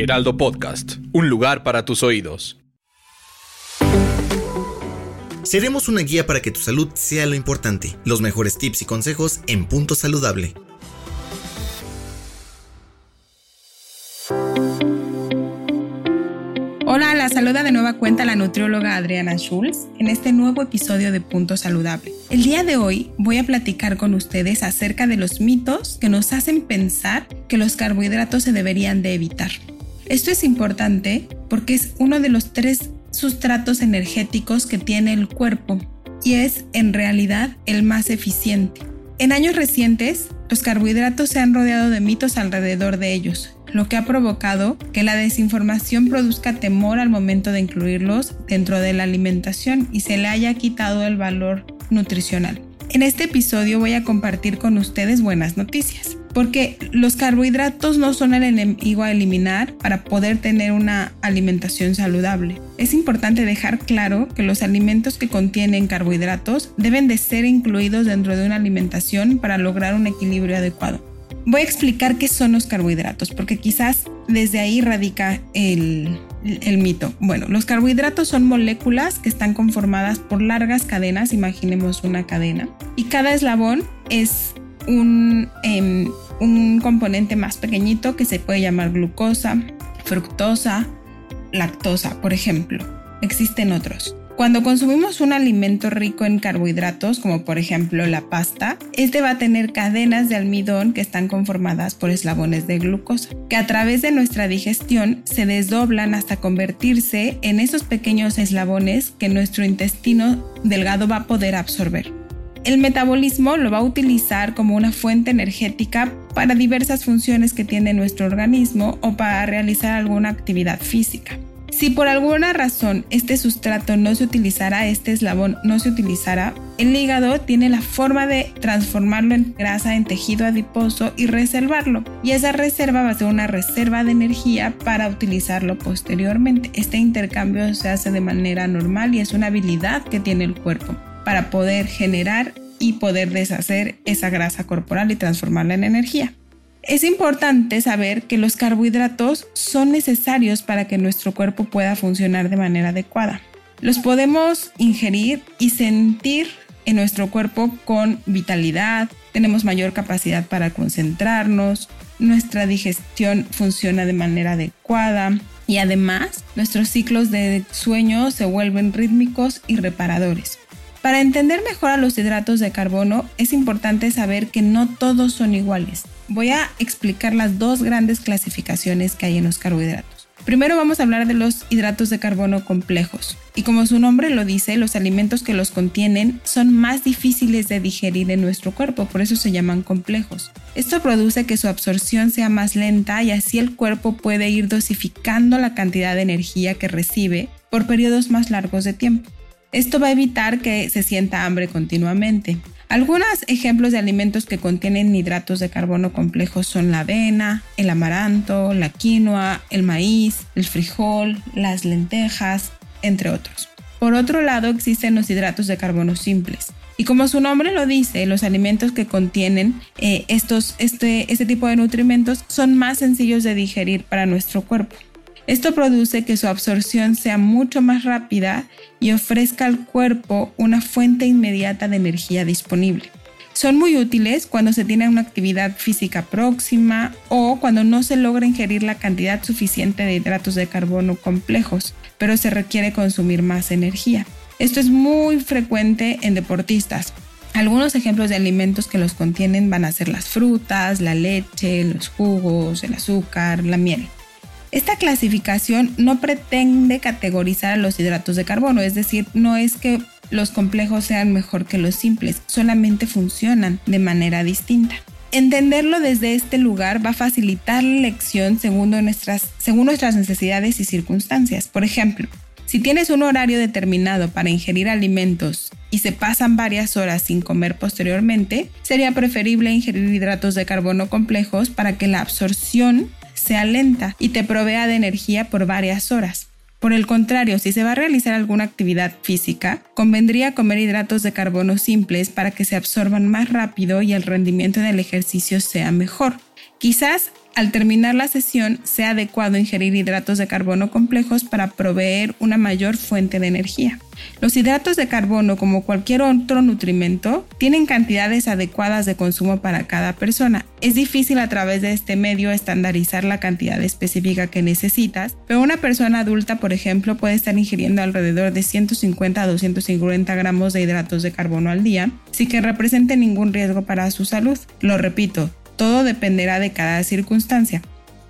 Heraldo Podcast, un lugar para tus oídos. Seremos una guía para que tu salud sea lo importante. Los mejores tips y consejos en Punto Saludable. Hola, la saluda de nueva cuenta la nutrióloga Adriana Schulz en este nuevo episodio de Punto Saludable. El día de hoy voy a platicar con ustedes acerca de los mitos que nos hacen pensar que los carbohidratos se deberían de evitar. Esto es importante porque es uno de los tres sustratos energéticos que tiene el cuerpo y es en realidad el más eficiente. En años recientes, los carbohidratos se han rodeado de mitos alrededor de ellos, lo que ha provocado que la desinformación produzca temor al momento de incluirlos dentro de la alimentación y se le haya quitado el valor nutricional. En este episodio voy a compartir con ustedes buenas noticias porque los carbohidratos no son el enemigo a eliminar para poder tener una alimentación saludable. Es importante dejar claro que los alimentos que contienen carbohidratos deben de ser incluidos dentro de una alimentación para lograr un equilibrio adecuado. Voy a explicar qué son los carbohidratos, porque quizás desde ahí radica el, el mito. Bueno, los carbohidratos son moléculas que están conformadas por largas cadenas, imaginemos una cadena, y cada eslabón es un, em, un componente más pequeñito que se puede llamar glucosa, fructosa, lactosa, por ejemplo. Existen otros. Cuando consumimos un alimento rico en carbohidratos, como por ejemplo la pasta, este va a tener cadenas de almidón que están conformadas por eslabones de glucosa, que a través de nuestra digestión se desdoblan hasta convertirse en esos pequeños eslabones que nuestro intestino delgado va a poder absorber. El metabolismo lo va a utilizar como una fuente energética para diversas funciones que tiene nuestro organismo o para realizar alguna actividad física. Si por alguna razón este sustrato no se utilizara, este eslabón no se utilizara, el hígado tiene la forma de transformarlo en grasa en tejido adiposo y reservarlo. Y esa reserva va a ser una reserva de energía para utilizarlo posteriormente. Este intercambio se hace de manera normal y es una habilidad que tiene el cuerpo para poder generar y poder deshacer esa grasa corporal y transformarla en energía. Es importante saber que los carbohidratos son necesarios para que nuestro cuerpo pueda funcionar de manera adecuada. Los podemos ingerir y sentir en nuestro cuerpo con vitalidad, tenemos mayor capacidad para concentrarnos, nuestra digestión funciona de manera adecuada y además nuestros ciclos de sueño se vuelven rítmicos y reparadores. Para entender mejor a los hidratos de carbono es importante saber que no todos son iguales. Voy a explicar las dos grandes clasificaciones que hay en los carbohidratos. Primero vamos a hablar de los hidratos de carbono complejos. Y como su nombre lo dice, los alimentos que los contienen son más difíciles de digerir en nuestro cuerpo, por eso se llaman complejos. Esto produce que su absorción sea más lenta y así el cuerpo puede ir dosificando la cantidad de energía que recibe por periodos más largos de tiempo. Esto va a evitar que se sienta hambre continuamente. Algunos ejemplos de alimentos que contienen hidratos de carbono complejos son la avena, el amaranto, la quinoa, el maíz, el frijol, las lentejas, entre otros. Por otro lado, existen los hidratos de carbono simples. Y como su nombre lo dice, los alimentos que contienen eh, estos, este, este tipo de nutrimentos son más sencillos de digerir para nuestro cuerpo. Esto produce que su absorción sea mucho más rápida y ofrezca al cuerpo una fuente inmediata de energía disponible. Son muy útiles cuando se tiene una actividad física próxima o cuando no se logra ingerir la cantidad suficiente de hidratos de carbono complejos, pero se requiere consumir más energía. Esto es muy frecuente en deportistas. Algunos ejemplos de alimentos que los contienen van a ser las frutas, la leche, los jugos, el azúcar, la miel. Esta clasificación no pretende categorizar a los hidratos de carbono, es decir, no es que los complejos sean mejor que los simples, solamente funcionan de manera distinta. Entenderlo desde este lugar va a facilitar la elección según nuestras, según nuestras necesidades y circunstancias. Por ejemplo, si tienes un horario determinado para ingerir alimentos y se pasan varias horas sin comer posteriormente, sería preferible ingerir hidratos de carbono complejos para que la absorción sea lenta y te provea de energía por varias horas. Por el contrario, si se va a realizar alguna actividad física, convendría comer hidratos de carbono simples para que se absorban más rápido y el rendimiento del ejercicio sea mejor. Quizás al terminar la sesión sea adecuado ingerir hidratos de carbono complejos para proveer una mayor fuente de energía. Los hidratos de carbono, como cualquier otro nutrimento, tienen cantidades adecuadas de consumo para cada persona. Es difícil a través de este medio estandarizar la cantidad específica que necesitas, pero una persona adulta, por ejemplo, puede estar ingiriendo alrededor de 150 a 250 gramos de hidratos de carbono al día, sin que represente ningún riesgo para su salud. Lo repito, todo dependerá de cada circunstancia.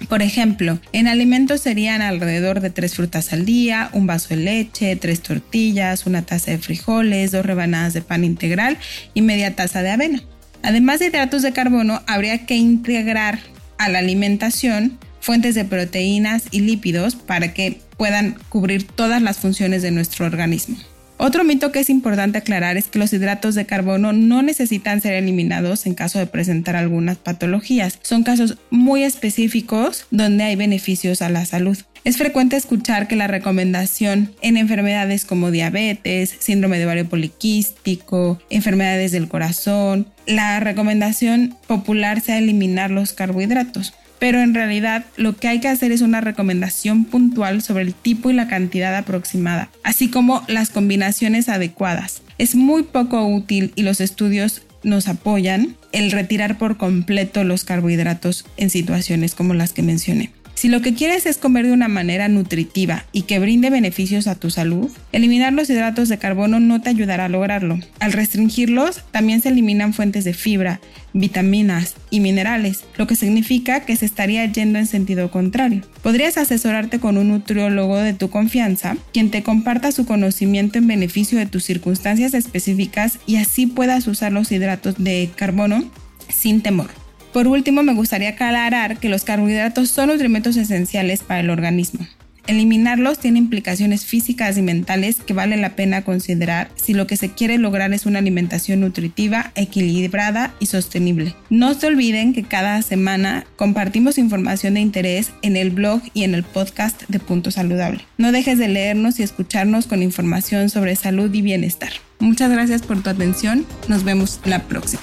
Por ejemplo, en alimentos serían alrededor de tres frutas al día, un vaso de leche, tres tortillas, una taza de frijoles, dos rebanadas de pan integral y media taza de avena. Además de hidratos de carbono, habría que integrar a la alimentación fuentes de proteínas y lípidos para que puedan cubrir todas las funciones de nuestro organismo. Otro mito que es importante aclarar es que los hidratos de carbono no necesitan ser eliminados en caso de presentar algunas patologías. Son casos muy específicos donde hay beneficios a la salud. Es frecuente escuchar que la recomendación en enfermedades como diabetes, síndrome de ovario poliquístico, enfermedades del corazón, la recomendación popular sea eliminar los carbohidratos pero en realidad lo que hay que hacer es una recomendación puntual sobre el tipo y la cantidad aproximada, así como las combinaciones adecuadas. Es muy poco útil y los estudios nos apoyan el retirar por completo los carbohidratos en situaciones como las que mencioné. Si lo que quieres es comer de una manera nutritiva y que brinde beneficios a tu salud, eliminar los hidratos de carbono no te ayudará a lograrlo. Al restringirlos, también se eliminan fuentes de fibra, vitaminas y minerales, lo que significa que se estaría yendo en sentido contrario. Podrías asesorarte con un nutriólogo de tu confianza, quien te comparta su conocimiento en beneficio de tus circunstancias específicas y así puedas usar los hidratos de carbono sin temor. Por último, me gustaría aclarar que los carbohidratos son nutrimentos esenciales para el organismo. Eliminarlos tiene implicaciones físicas y mentales que vale la pena considerar si lo que se quiere lograr es una alimentación nutritiva, equilibrada y sostenible. No se olviden que cada semana compartimos información de interés en el blog y en el podcast de Punto Saludable. No dejes de leernos y escucharnos con información sobre salud y bienestar. Muchas gracias por tu atención. Nos vemos la próxima.